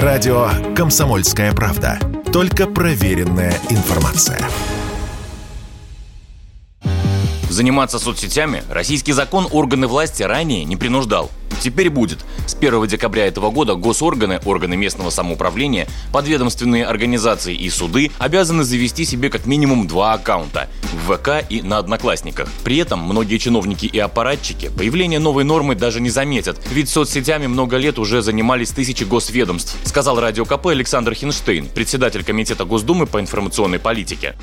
Радио «Комсомольская правда». Только проверенная информация. Заниматься соцсетями российский закон органы власти ранее не принуждал. Теперь будет. С 1 декабря этого года госорганы, органы местного самоуправления, подведомственные организации и суды обязаны завести себе как минимум два аккаунта – в ВК и на Одноклассниках. При этом многие чиновники и аппаратчики появление новой нормы даже не заметят, ведь соцсетями много лет уже занимались тысячи госведомств, сказал радио КП Александр Хинштейн, председатель Комитета Госдумы по информационной политике.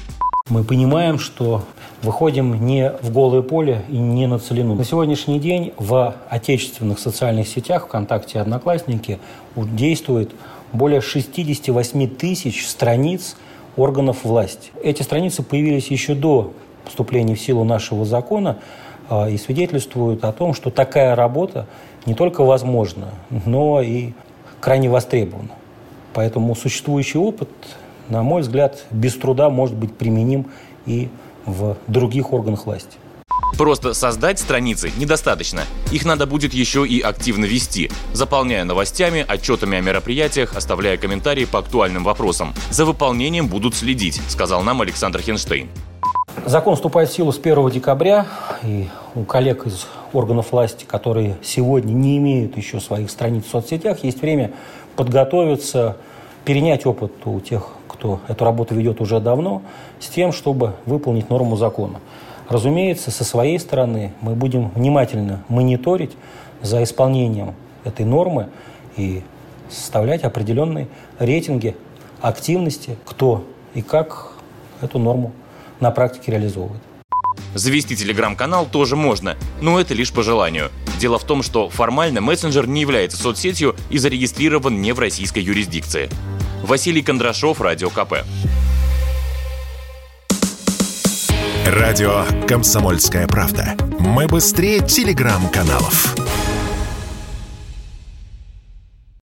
Мы понимаем, что выходим не в голое поле и не на целину. На сегодняшний день в отечественных социальных сетях ВКонтакте и Одноклассники действует более 68 тысяч страниц органов власти. Эти страницы появились еще до вступления в силу нашего закона а, и свидетельствуют о том, что такая работа не только возможна, но и крайне востребована. Поэтому существующий опыт на мой взгляд, без труда может быть применим и в других органах власти. Просто создать страницы недостаточно. Их надо будет еще и активно вести, заполняя новостями, отчетами о мероприятиях, оставляя комментарии по актуальным вопросам. За выполнением будут следить, сказал нам Александр Хенштейн. Закон вступает в силу с 1 декабря, и у коллег из органов власти, которые сегодня не имеют еще своих страниц в соцсетях, есть время подготовиться, перенять опыт у тех кто эту работу ведет уже давно, с тем, чтобы выполнить норму закона. Разумеется, со своей стороны мы будем внимательно мониторить за исполнением этой нормы и составлять определенные рейтинги активности, кто и как эту норму на практике реализовывает. Завести телеграм-канал тоже можно, но это лишь по желанию. Дело в том, что формально мессенджер не является соцсетью и зарегистрирован не в российской юрисдикции. Василий Кондрашов, Радио КП. Радио «Комсомольская правда». Мы быстрее телеграм-каналов.